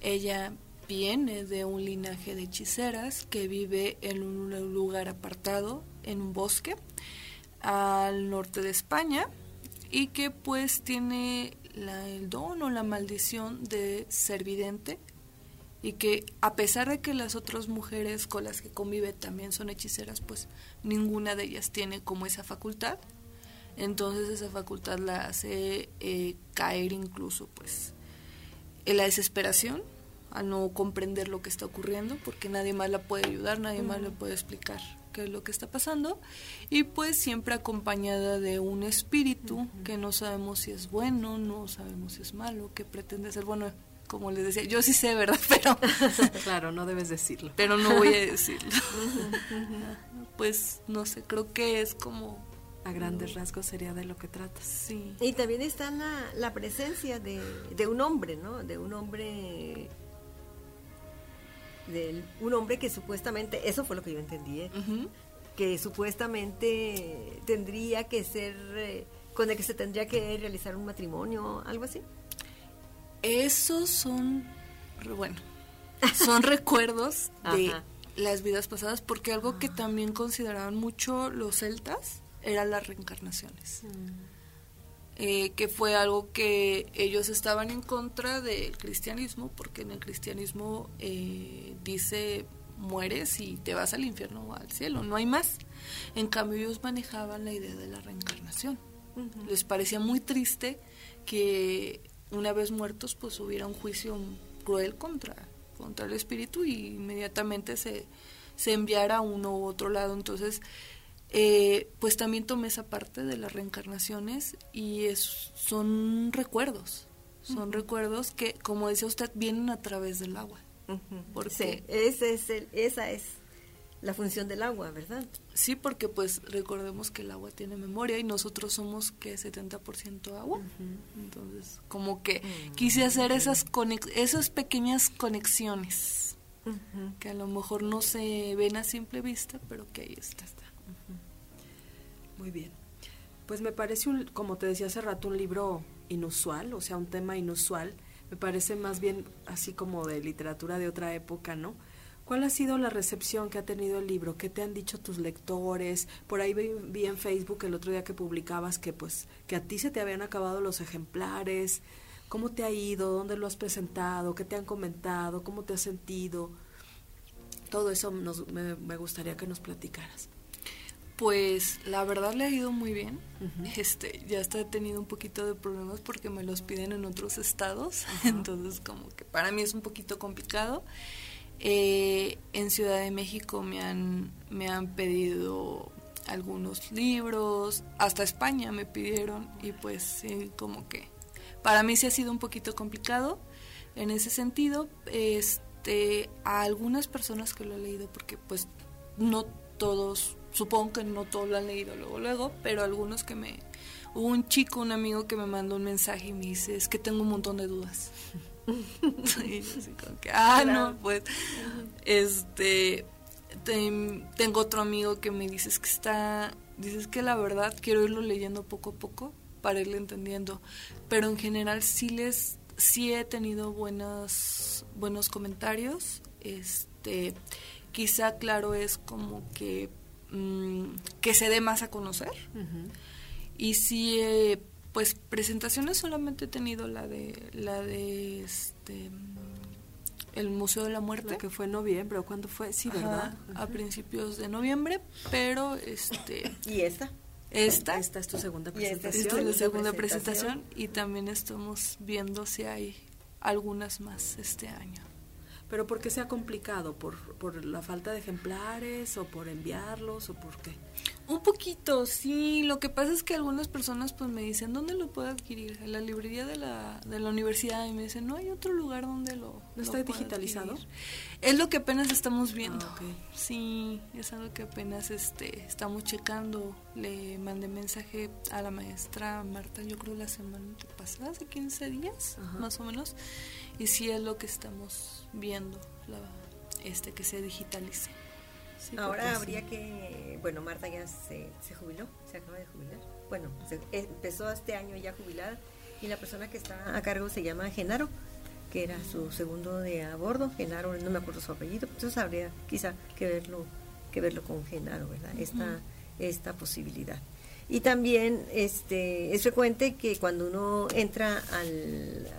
ella viene de un linaje de hechiceras que vive en un lugar apartado, en un bosque, al norte de España y que pues tiene la- el don o la maldición de ser vidente y que a pesar de que las otras mujeres con las que convive también son hechiceras, pues ninguna de ellas tiene como esa facultad. Entonces esa facultad la hace eh, caer incluso pues en la desesperación al no comprender lo que está ocurriendo porque nadie más la puede ayudar, nadie más le puede explicar qué es lo que está pasando y pues siempre acompañada de un espíritu que no sabemos si es bueno, no sabemos si es malo, que pretende ser bueno, como les decía, yo sí sé, ¿verdad? Pero claro, no debes decirlo. pero no voy a decirlo. pues no sé, creo que es como A grandes rasgos sería de lo que tratas. sí. Y también está la, la presencia de, de un hombre, ¿no? De un hombre... De un hombre que supuestamente, eso fue lo que yo entendí, ¿eh? Que supuestamente tendría que ser, eh, con el que se tendría que realizar un matrimonio, algo así. Esos son, bueno, son recuerdos de Ajá. las vidas pasadas, porque algo que también consideraban mucho los celtas eran las reencarnaciones. Eh, que fue algo que ellos estaban en contra del cristianismo, porque en el cristianismo eh, dice mueres y te vas al infierno o al cielo, no hay más. En cambio ellos manejaban la idea de la reencarnación. Les parecía muy triste que una vez muertos pues hubiera un juicio cruel contra, contra el espíritu y inmediatamente se, se enviara a uno u otro lado. Entonces, eh, pues también tomé esa parte de las reencarnaciones y es, son recuerdos, son recuerdos que, como decía usted, vienen a través del agua. porque ese es el, esa es la función del agua, ¿verdad? Sí, porque pues recordemos que el agua tiene memoria y nosotros somos que 70% agua. Entonces, como que mm. quise hacer esas esas pequeñas conexiones que a lo mejor no se ven a simple vista, pero que ahí está. está. Muy bien. Pues me parece, un, como te decía hace rato, un libro inusual, o sea, un tema inusual. Me parece más bien así como de literatura de otra época, ¿no? ¿Cuál ha sido la recepción que ha tenido el libro? ¿Qué te han dicho tus lectores? Por ahí vi, en Facebook el otro día que publicabas que pues que a ti se te habían acabado los ejemplares. ¿Cómo te ha ido? ¿Dónde lo has presentado? ¿Qué te han comentado? ¿Cómo te has sentido? Todo eso me, me gustaría que nos platicaras. Pues la verdad le ha ido muy bien. Este, ya está tenido un poquito de problemas porque me los piden en otros estados, entonces como que para mí es un poquito complicado. Eh, en Ciudad de México me han me han pedido algunos libros, hasta España me pidieron y pues sí, como que para mí sí ha sido un poquito complicado en ese sentido. Este, a algunas personas que lo he leído porque pues no todos supongo que no todos lo han leído luego, luego, pero algunos que me... Hubo un chico, un amigo que me mandó un mensaje y me dice, es que tengo un montón de dudas. así como que, ah, no, pues, este, tengo otro amigo que me dice, es que está, dices que la verdad quiero irlo leyendo poco a poco para irle entendiendo, pero en general sí les, sí he tenido buenos, buenos comentarios, este, quizá claro es como que Mm, que se dé más a conocer. Y si, eh, pues, presentaciones solamente he tenido la de, la de este, el Museo de la Muerte. que fue en noviembre, ¿o cuándo fue? Sí, ¿verdad? A principios de noviembre, pero, este... ¿Y esta? Esta, esta es tu segunda presentación. Esta es la segunda presentación y también estamos viendo si hay algunas más este año. ¿Pero por qué se ha complicado? ¿Por, ¿Por la falta de ejemplares o por enviarlos o por qué? Un poquito, sí. Lo que pasa es que algunas personas pues me dicen, ¿dónde lo puedo adquirir? En la librería de la, de la universidad. Y me dicen, no hay otro lugar donde lo... ¿No está digitalizado? Es lo que apenas estamos viendo. Ah, sí, es algo que apenas este, estamos checando. Le mandé mensaje a la maestra Marta, yo creo la semana pasada, hace 15 días, más o menos y sí es lo que estamos viendo, la, este que se digitalice. Ahora habría que, bueno, Marta ya se, se, jubiló, se acaba de jubilar. Bueno, empezó este año ya jubilada y la persona que está a cargo se llama Genaro, que era su segundo de a bordo. Genaro, no me acuerdo su apellido, entonces habría quizá que verlo, que verlo con Genaro, ¿verdad? Esta, esta posibilidad. Y también este, es frecuente que cuando uno entra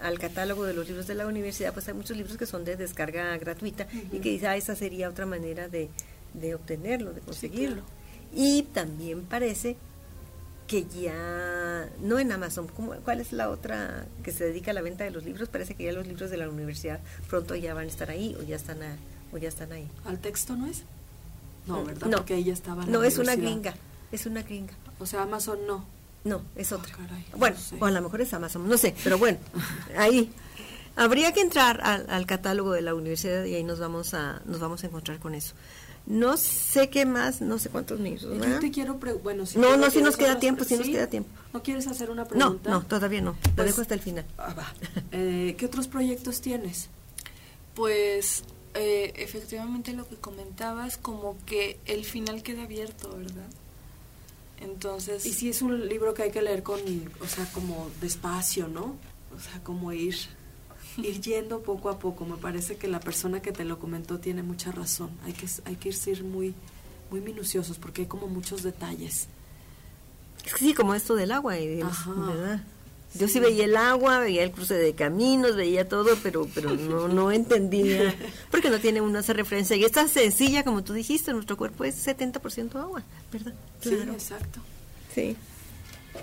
al, catálogo de los libros de la universidad, pues hay muchos libros que son de descarga gratuita y que quizá esa sería otra manera de, obtenerlo, de conseguirlo. Y también parece que ya, no en Amazon, ¿cuál es la otra que se dedica a la venta de los libros? Parece que ya los libros de la universidad pronto ya van a estar ahí o ya están, o ya están ahí. ¿Al texto no es? No, ¿verdad? No, Porque ella estaba No, es una gringa, es una gringa. O sea, Amazon no. No, es otra. bueno, o a lo mejor es Amazon, no sé, pero bueno, ahí habría que entrar al, catálogo de la universidad y ahí nos vamos a nos vamos a encontrar con eso. No sé qué más, no sé cuántos minutos. Yo te quiero bueno, si No, no, si nos queda tiempo, si nos queda tiempo. ¿No quieres hacer una pregunta? No, no, todavía no. Lo pues, dejo hasta el final. Ah, eh, ¿Qué otros proyectos tienes? Pues eh, efectivamente lo que comentabas, como que el final queda abierto, ¿verdad? Entonces... Y si es un libro que hay que leer con, o sea, como despacio, ¿no? O sea, como ir, ir yendo poco a poco. Me parece que la persona que te lo comentó tiene mucha razón. Hay que, hay que ir muy, muy minuciosos porque hay como muchos detalles. Sí, como esto del agua, y ¿verdad? Yo sí veía el agua, veía el cruce de caminos, veía todo, pero pero no no entendía, porque no tiene una esa referencia. Y esta sencilla, como tú dijiste, nuestro cuerpo es 70% agua, ¿verdad? Sí, exacto. Sí.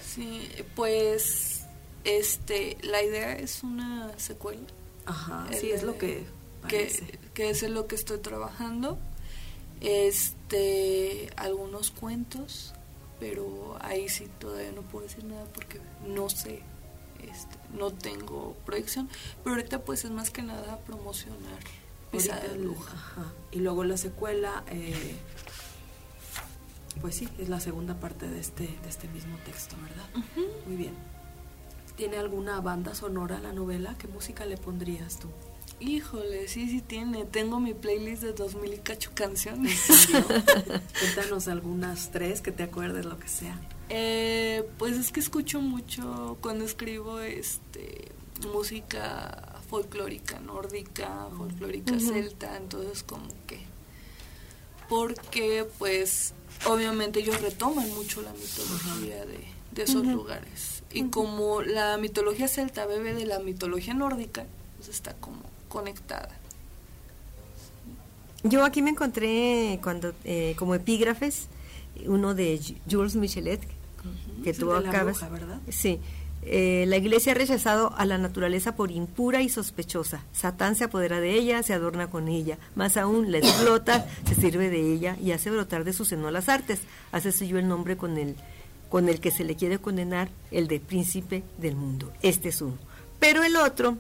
Sí, pues este la idea es una secuela. Ajá, sí, es lo que que, que es en lo que estoy trabajando. Este, algunos cuentos, pero ahí sí todavía no puedo decir nada porque no sé, este, no tengo proyección, pero ahorita pues es más que nada promocionar Y luego la secuela, eh, pues sí, es la segunda parte de este, de este mismo texto, ¿verdad? Muy bien. ¿Tiene alguna banda sonora la novela? ¿Qué música le pondrías tú? Híjole, sí, sí tiene. Tengo mi playlist de 2000 y cacho canciones. Cuéntanos algunas tres que te acuerdes, lo que sea. Eh, pues es que escucho mucho cuando escribo este música folclórica nórdica, folclórica celta, entonces como que porque pues obviamente ellos retoman mucho la mitología de, de esos lugares. Y como la mitología celta bebe de la mitología nórdica, pues está como conectada. Yo aquí me encontré cuando eh, como epígrafes uno de Jules Michelet que tuvo acá, ¿verdad? Sí. Eh, la iglesia ha rechazado a la naturaleza por impura y sospechosa. Satán se apodera de ella, se adorna con ella. Más aún, la explota, se sirve de ella y hace brotar de su seno las artes. Hace suyo el nombre con el, con el que se le quiere condenar, el de príncipe del mundo. Este es uno. Pero el otro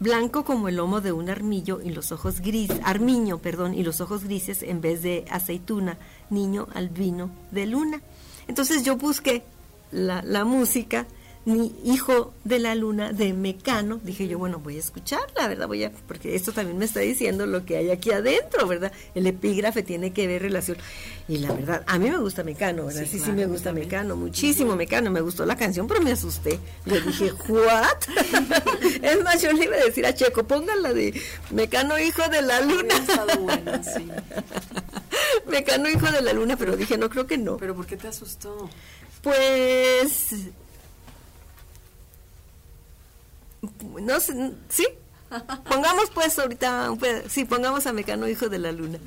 blanco como el lomo de un armillo y los ojos gris, armiño, perdón, y los ojos grises en vez de aceituna, niño albino de luna. Entonces yo busqué la, la música mi hijo de la luna de Mecano, dije yo, bueno, voy a escucharla, ¿verdad? Voy a, porque esto también me está diciendo lo que hay aquí adentro, ¿verdad? El epígrafe tiene que ver relación. Y la verdad, a mí me gusta Mecano, ¿verdad? Sí, sí, me gusta Mecano, muchísimo Mecano, me gustó la canción, pero me asusté. Le dije, ¿what? es más, yo le iba a decir a Checo, póngala de Mecano, hijo de la luna. Bueno, sí. Mecano, hijo de la luna, pero dije, no, creo que no. ¿Pero por qué te asustó? Pues no sé, sí. Pongamos pues ahorita, sí, pongamos a Mecano, hijo de la luna.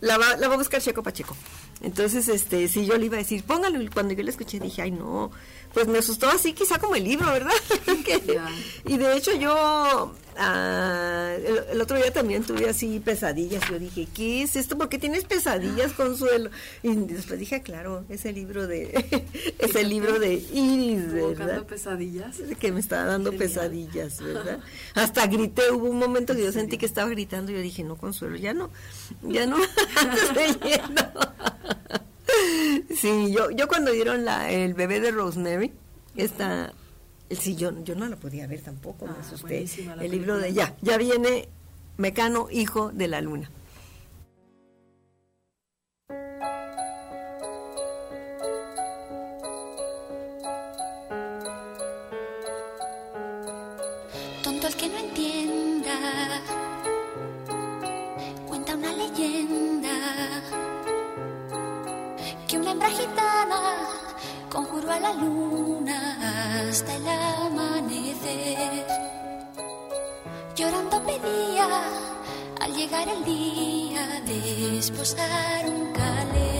La va, la va a buscar Checo Pacheco. Entonces, este, si yo le iba a decir, póngalo, cuando yo le escuché dije, ay no, pues me asustó así quizá como el libro, ¿verdad? y de hecho yo Ah, el, otro día también tuve así pesadillas. Yo dije, ¿qué es esto? ¿Por qué tienes pesadillas, Consuelo? Y después dije, claro, es el libro de, es el libro de Iris, ¿verdad? pesadillas? Que me estaba dando pesadillas, ¿verdad? Hasta grité, hubo un momento que yo sentí que estaba gritando y yo dije, no, Consuelo, ya no, ya no, Sí, yo, yo cuando dieron la, el bebé de Rosemary, esta Sí, yo, yo no la podía ver tampoco, me ah, asusté. El libro de ya, ya viene Mecano, hijo de la luna. Hembra gitana conjuró a la luna hasta el amanecer. Llorando pedía al llegar el día de esposar un calé.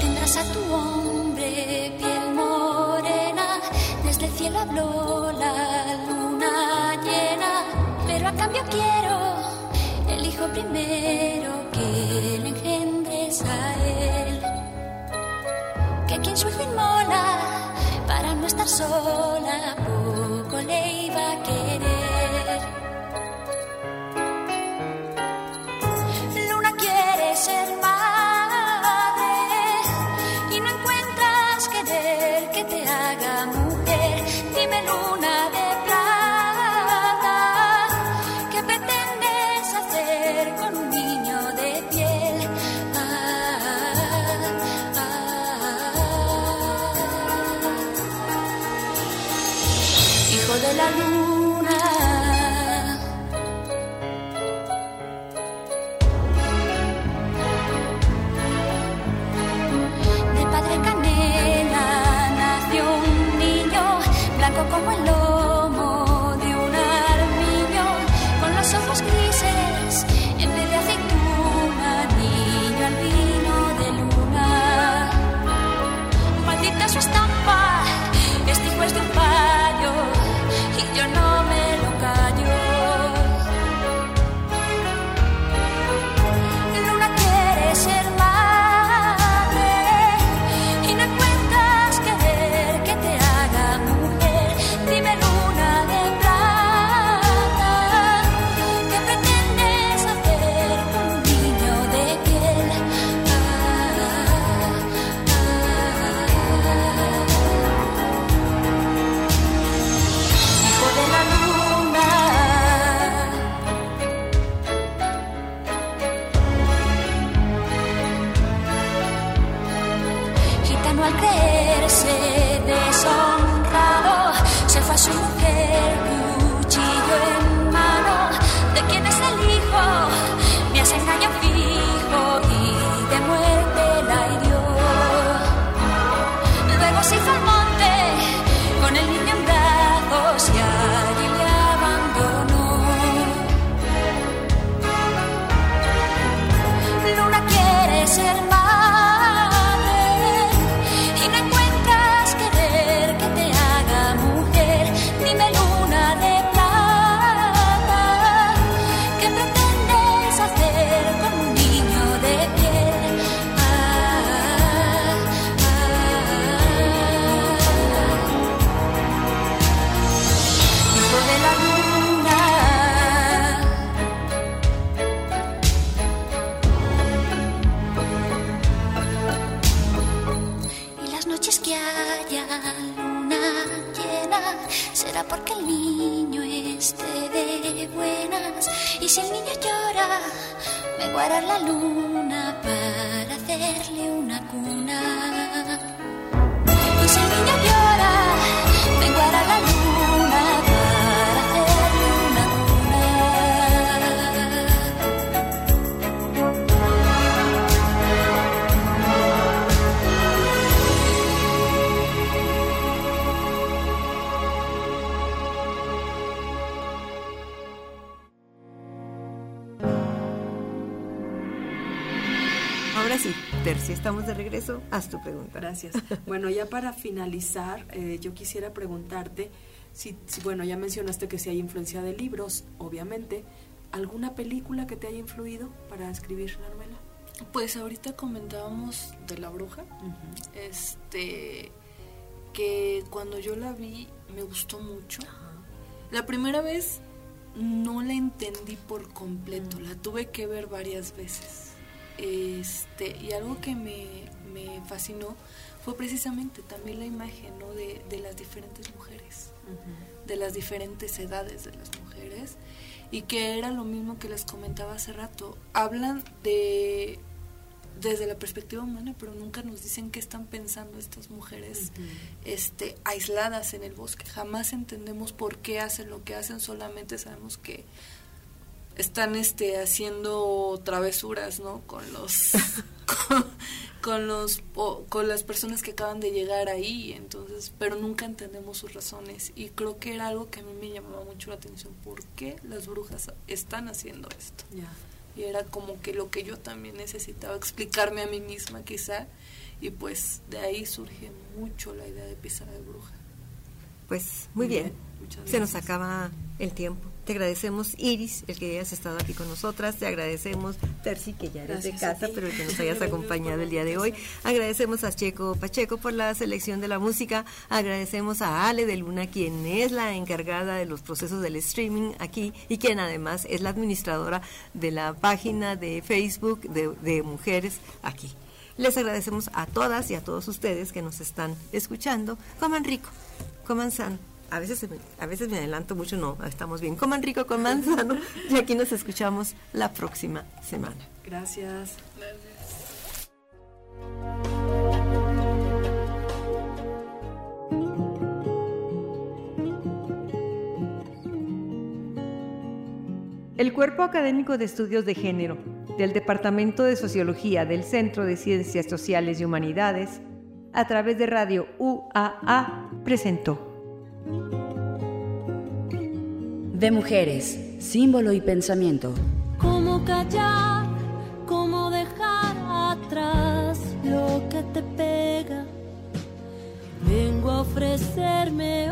Tendrás a tu hombre piel morena, desde el cielo habló pero a cambio quiero primero que le engendres a él. Que quien su mola para no estar sola, luna llena, será porque el niño esté de buenas. Y si el niño llora, me guarda la luna para hacerle una cuna. Tercia, estamos de regreso. Haz tu pregunta. Gracias. Bueno, ya para finalizar, eh, yo quisiera preguntarte si, si, bueno, ya mencionaste que si hay influencia de libros, obviamente. ¿Alguna película que te haya influido para escribir la novela? Pues ahorita comentábamos de la bruja, este, que cuando yo la vi me gustó mucho. La primera vez no la entendí por completo, la tuve que ver varias veces. Este, y algo que me, me fascinó fue precisamente también la imagen ¿no? de, de las diferentes mujeres, de las diferentes edades de las mujeres, y que era lo mismo que les comentaba hace rato. Hablan de desde la perspectiva humana, pero nunca nos dicen qué están pensando estas mujeres este, aisladas en el bosque. Jamás entendemos por qué hacen lo que hacen, solamente sabemos que están este haciendo travesuras no con los con, con los o, con las personas que acaban de llegar ahí entonces pero nunca entendemos sus razones. Y creo que era algo que a mí me llamaba mucho la atención por qué las brujas están haciendo esto y era como que lo que yo también necesitaba explicarme a mí misma quizá y pues de ahí surge mucho la idea de pisar de bruja Pues muy bien. Se nos acaba el tiempo. Te agradecemos, Iris, el que hayas estado aquí con nosotras. Te agradecemos, Terci, que ya eres de Gracias casa, pero que nos hayas acompañado el día de hoy. Agradecemos a Checo Pacheco por la selección de la música. Agradecemos a Ale de Luna, quien es la encargada de los procesos del streaming aquí y quien además es la administradora de la página de Facebook de, de Mujeres aquí. Les agradecemos a todas y a todos ustedes que nos están escuchando. Coman rico, coman sano. A veces, a veces me adelanto mucho, no, estamos bien. Coman rico, coman sano. Y aquí nos escuchamos la próxima semana. Gracias. El Cuerpo Académico de Estudios de Género del Departamento de Sociología del Centro de Ciencias Sociales y Humanidades, a través de Radio UAA, presentó. De mujeres, símbolo y pensamiento. Cómo callar, cómo dejar atrás lo que te pega. Vengo a ofrecerme